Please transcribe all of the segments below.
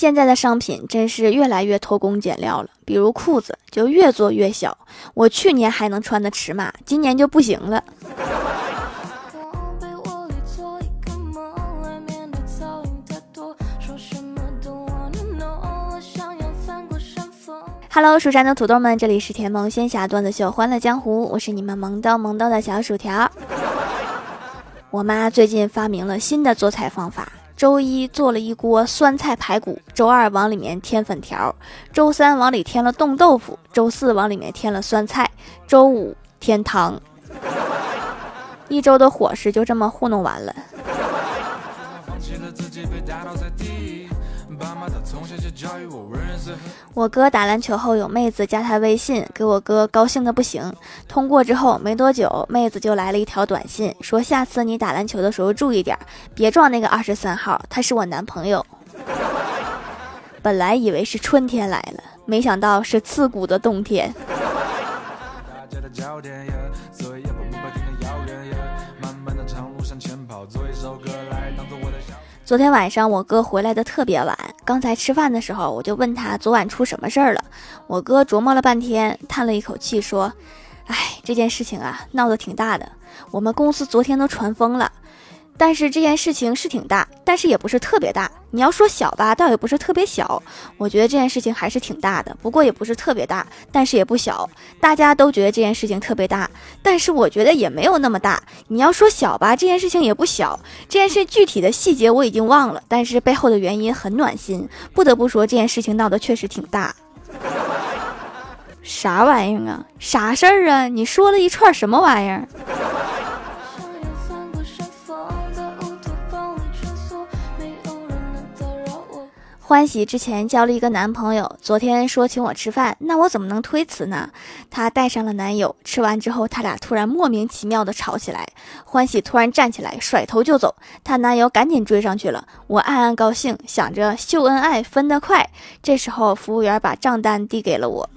现在的商品真是越来越偷工减料了，比如裤子就越做越小，我去年还能穿的尺码，今年就不行了。哈喽蜀山的土豆们，这里是甜萌仙侠段子秀《欢乐江湖》，我是你们萌逗萌逗的小薯条。我妈最近发明了新的做菜方法，周一做了一锅酸菜排骨，周二往里面添粉条，周三往里添了冻豆腐，周四往里面添了酸菜，周五添汤，一周的伙食就这么糊弄完了。我哥打篮球后有妹子加他微信，给我哥高兴的不行。通过之后没多久，妹子就来了一条短信，说下次你打篮球的时候注意点，别撞那个二十三号，他是我男朋友。本来以为是春天来了，没想到是刺骨的冬天。昨天晚上我哥回来的特别晚，刚才吃饭的时候我就问他昨晚出什么事儿了。我哥琢磨了半天，叹了一口气说：“哎，这件事情啊，闹得挺大的，我们公司昨天都传疯了。”但是这件事情是挺大，但是也不是特别大。你要说小吧，倒也不是特别小。我觉得这件事情还是挺大的，不过也不是特别大，但是也不小。大家都觉得这件事情特别大，但是我觉得也没有那么大。你要说小吧，这件事情也不小。这件事具体的细节我已经忘了，但是背后的原因很暖心。不得不说，这件事情闹得确实挺大。啥玩意儿啊？啥事儿啊？你说了一串什么玩意儿？欢喜之前交了一个男朋友，昨天说请我吃饭，那我怎么能推辞呢？她带上了男友，吃完之后，他俩突然莫名其妙的吵起来。欢喜突然站起来，甩头就走，她男友赶紧追上去了。我暗暗高兴，想着秀恩爱分得快。这时候，服务员把账单递给了我。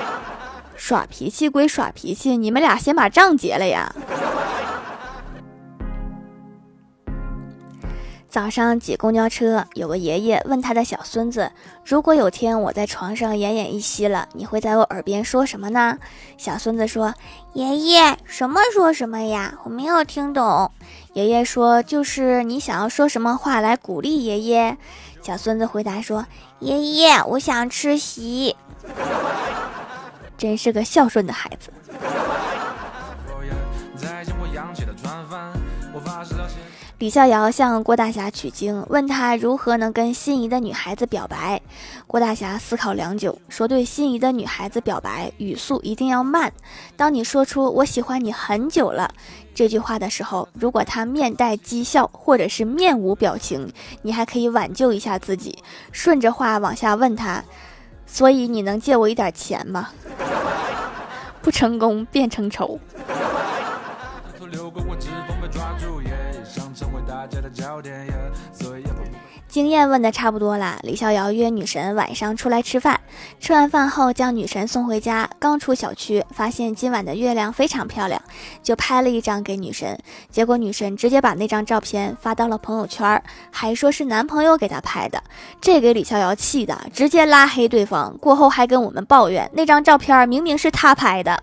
耍脾气归耍脾气，你们俩先把账结了呀。早上挤公交车，有个爷爷问他的小孙子：“如果有天我在床上奄奄一息了，你会在我耳边说什么呢？”小孙子说：“爷爷，什么说什么呀？我没有听懂。”爷爷说：“就是你想要说什么话来鼓励爷爷。”小孙子回答说：“爷爷，我想吃席。”真是个孝顺的孩子。李逍遥向郭大侠取经，问他如何能跟心仪的女孩子表白。郭大侠思考良久，说：“对心仪的女孩子表白，语速一定要慢。当你说出‘我喜欢你很久了’这句话的时候，如果她面带讥笑，或者是面无表情，你还可以挽救一下自己，顺着话往下问他：‘所以你能借我一点钱吗？’ 不成功便成仇。”经验问的差不多啦，李逍遥约女神晚上出来吃饭。吃完饭后，将女神送回家。刚出小区，发现今晚的月亮非常漂亮，就拍了一张给女神。结果女神直接把那张照片发到了朋友圈，还说是男朋友给她拍的。这给李逍遥气的，直接拉黑对方。过后还跟我们抱怨，那张照片明明是他拍的。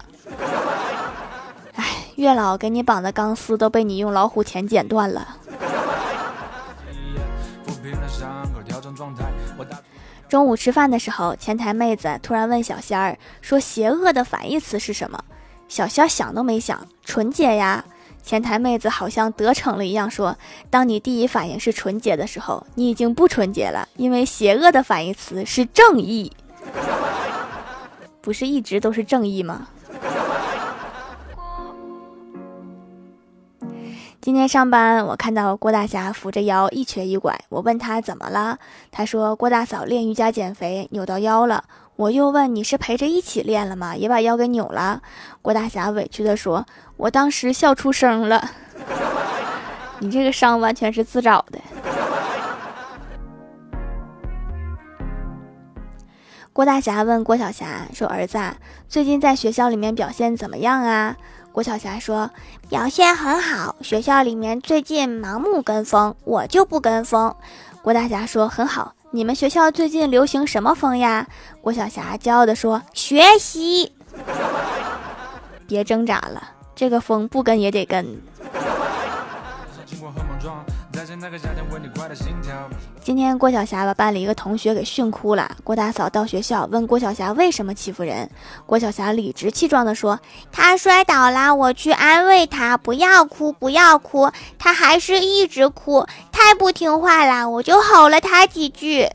哎，月老给你绑的钢丝都被你用老虎钳剪断了。中午吃饭的时候，前台妹子突然问小仙儿说：“邪恶的反义词是什么？”小仙儿想都没想，纯洁呀。前台妹子好像得逞了一样说：“当你第一反应是纯洁的时候，你已经不纯洁了，因为邪恶的反义词是正义，不是一直都是正义吗？”今天上班，我看到郭大侠扶着腰一瘸一拐。我问他怎么了，他说郭大嫂练瑜伽减肥扭到腰了。我又问你是陪着一起练了吗？也把腰给扭了。郭大侠委屈的说：“我当时笑出声了。”你这个伤完全是自找的。郭大侠问郭晓霞说：“儿子，最近在学校里面表现怎么样啊？”郭晓霞说：“表现很好，学校里面最近盲目跟风，我就不跟风。”郭大侠说：“很好。”你们学校最近流行什么风呀？郭晓霞骄傲地说：“学习。”别挣扎了，这个风不跟也得跟。今天郭晓霞把班里一个同学给训哭了。郭大嫂到学校问郭晓霞为什么欺负人，郭晓霞理直气壮地说：“他摔倒了，我去安慰他，不要哭，不要哭。他还是一直哭，太不听话了，我就吼了他几句。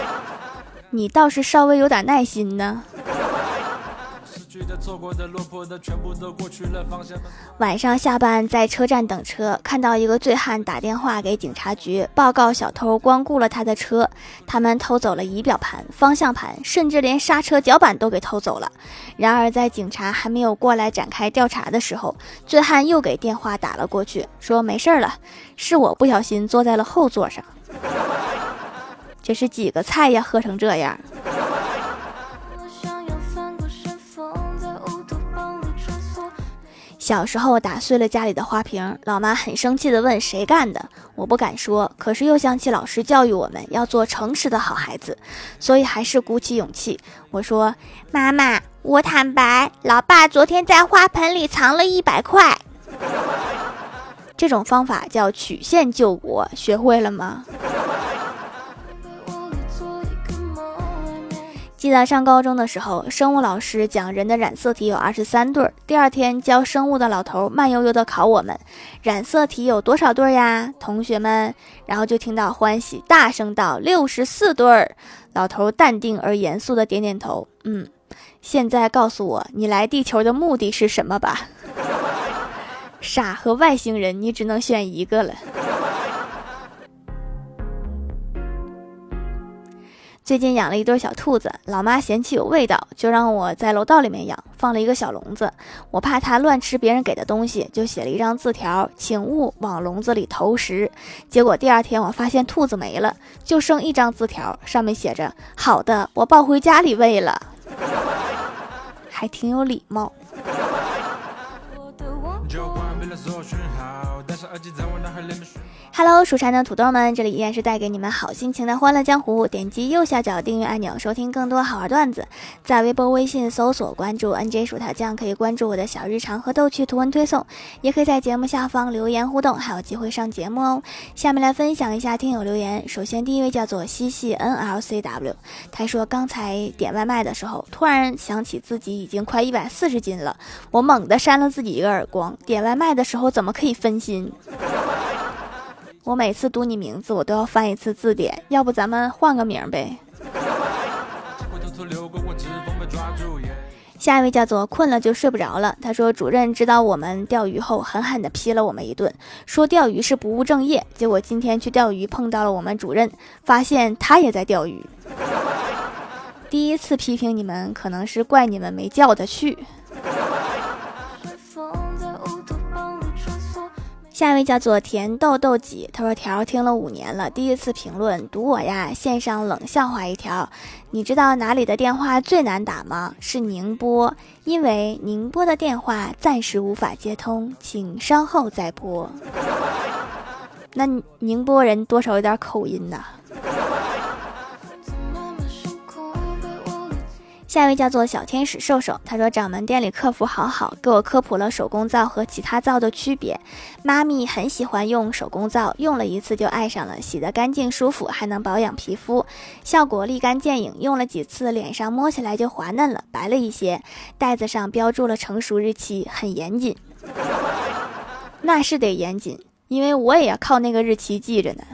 你倒是稍微有点耐心呢。”晚上下班在车站等车，看到一个醉汉打电话给警察局报告小偷光顾了他的车，他们偷走了仪表盘、方向盘，甚至连刹车脚板都给偷走了。然而在警察还没有过来展开调查的时候，醉汉又给电话打了过去，说没事了，是我不小心坐在了后座上。这是几个菜呀，喝成这样。小时候打碎了家里的花瓶，老妈很生气地问谁干的。我不敢说，可是又想起老师教育我们要做诚实的好孩子，所以还是鼓起勇气。我说：“妈妈，我坦白，老爸昨天在花盆里藏了一百块。”这种方法叫曲线救国，学会了吗？记得上高中的时候，生物老师讲人的染色体有二十三对儿。第二天教生物的老头慢悠悠地考我们：“染色体有多少对儿呀？”同学们，然后就听到欢喜大声道：“六十四对儿。”老头淡定而严肃地点点头：“嗯，现在告诉我，你来地球的目的是什么吧？” 傻和外星人，你只能选一个了。最近养了一对小兔子，老妈嫌弃有味道，就让我在楼道里面养，放了一个小笼子。我怕它乱吃别人给的东西，就写了一张字条，请勿往笼子里投食。结果第二天我发现兔子没了，就剩一张字条，上面写着：“好的，我抱回家里喂了。”还挺有礼貌。Hello，蜀山的土豆们，这里依然是带给你们好心情的欢乐江湖。点击右下角订阅按钮，收听更多好玩段子。在微博、微信搜索关注 NJ 薯条酱，可以关注我的小日常和逗趣图文推送，也可以在节目下方留言互动，还有机会上节目哦。下面来分享一下听友留言。首先，第一位叫做西西 NLCW，他说刚才点外卖的时候，突然想起自己已经快一百四十斤了，我猛地扇了自己一个耳光。点外卖的时候怎么可以分心？我每次读你名字，我都要翻一次字典，要不咱们换个名呗。下一位叫做困了就睡不着了。他说，主任知道我们钓鱼后，狠狠地批了我们一顿，说钓鱼是不务正业。结果今天去钓鱼，碰到了我们主任，发现他也在钓鱼。第一次批评你们，可能是怪你们没叫他去。下一位叫做甜豆豆几，他说条听了五年了，第一次评论读我呀，线上冷笑话一条。你知道哪里的电话最难打吗？是宁波，因为宁波的电话暂时无法接通，请稍后再拨。那宁波人多少有点口音呐。下一位叫做小天使瘦瘦，他说掌门店里客服好好，给我科普了手工皂和其他皂的区别。妈咪很喜欢用手工皂，用了一次就爱上了，洗得干净舒服，还能保养皮肤，效果立竿见影。用了几次，脸上摸起来就滑嫩了，白了一些。袋子上标注了成熟日期，很严谨。那是得严谨，因为我也要靠那个日期记着呢。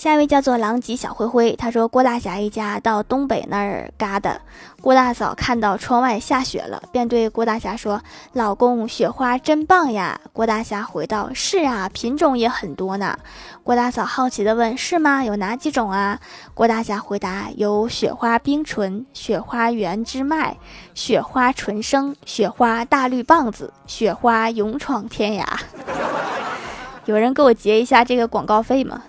下一位叫做狼藉小灰灰，他说郭大侠一家到东北那儿嘎达，郭大嫂看到窗外下雪了，便对郭大侠说：“老公，雪花真棒呀！”郭大侠回道：“是啊，品种也很多呢。”郭大嫂好奇地问：“是吗？有哪几种啊？”郭大侠回答：“有雪花冰纯、雪花原之麦、雪花纯生、雪花大绿棒子、雪花勇闯天涯。” 有人给我结一下这个广告费吗？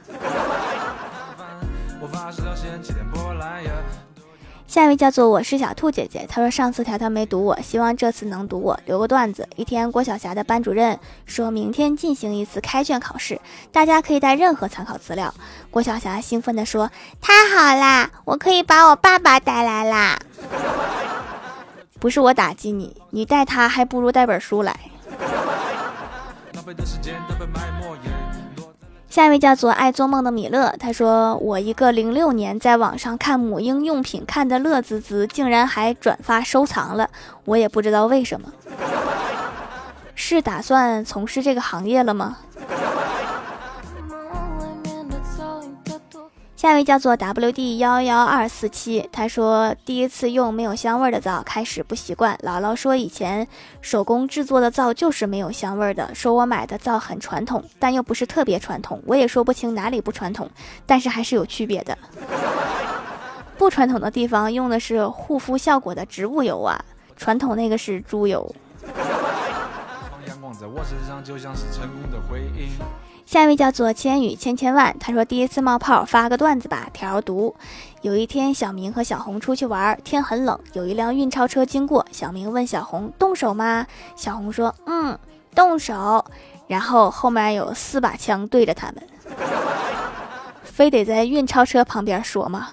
下一位叫做我是小兔姐姐，她说上次条条没读我，希望这次能读我，留个段子。一天，郭晓霞的班主任说明天进行一次开卷考试，大家可以带任何参考资料。郭晓霞兴奋地说：“太好啦，我可以把我爸爸带来啦！”不是我打击你，你带他还不如带本书来。下一位叫做爱做梦的米勒，他说：“我一个零六年在网上看母婴用品看的乐滋滋，竟然还转发收藏了，我也不知道为什么，是打算从事这个行业了吗？”下一位叫做 W D 幺幺二四七，他说第一次用没有香味的皂，开始不习惯。姥姥说以前手工制作的皂就是没有香味的，说我买的皂很传统，但又不是特别传统。我也说不清哪里不传统，但是还是有区别的。不传统的地方用的是护肤效果的植物油啊，传统那个是猪油。下一位叫做千语千千万，他说第一次冒泡，发个段子吧。条读：有一天，小明和小红出去玩，天很冷，有一辆运钞车经过，小明问小红动手吗？小红说嗯，动手。然后后面有四把枪对着他们，非得在运钞车旁边说吗？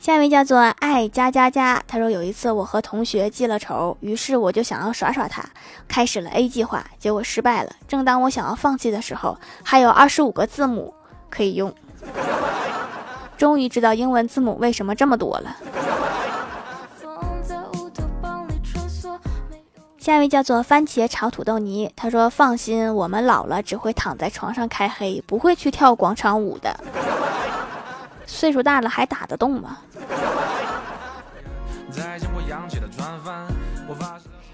下一位叫做爱加加加，他说有一次我和同学记了仇，于是我就想要耍耍他，开始了 A 计划，结果失败了。正当我想要放弃的时候，还有二十五个字母可以用，终于知道英文字母为什么这么多了。下一位叫做番茄炒土豆泥，他说放心，我们老了只会躺在床上开黑，不会去跳广场舞的。岁数大了还打得动吗？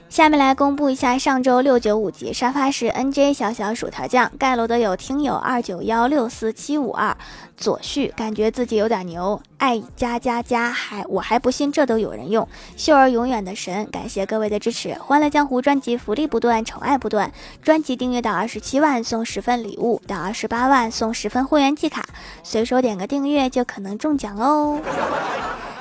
下面来公布一下上周六九五级沙发是 NJ 小小薯条酱盖楼的有听友二九幺六四七五二左旭，感觉自己有点牛，爱加加加还我还不信这都有人用，秀儿永远的神，感谢各位的支持，欢乐江湖专辑福利不断，宠爱不断，专辑订阅到二十七万送十份礼物，到二十八万送十份会员季卡，随手点个订阅就可能中奖哦。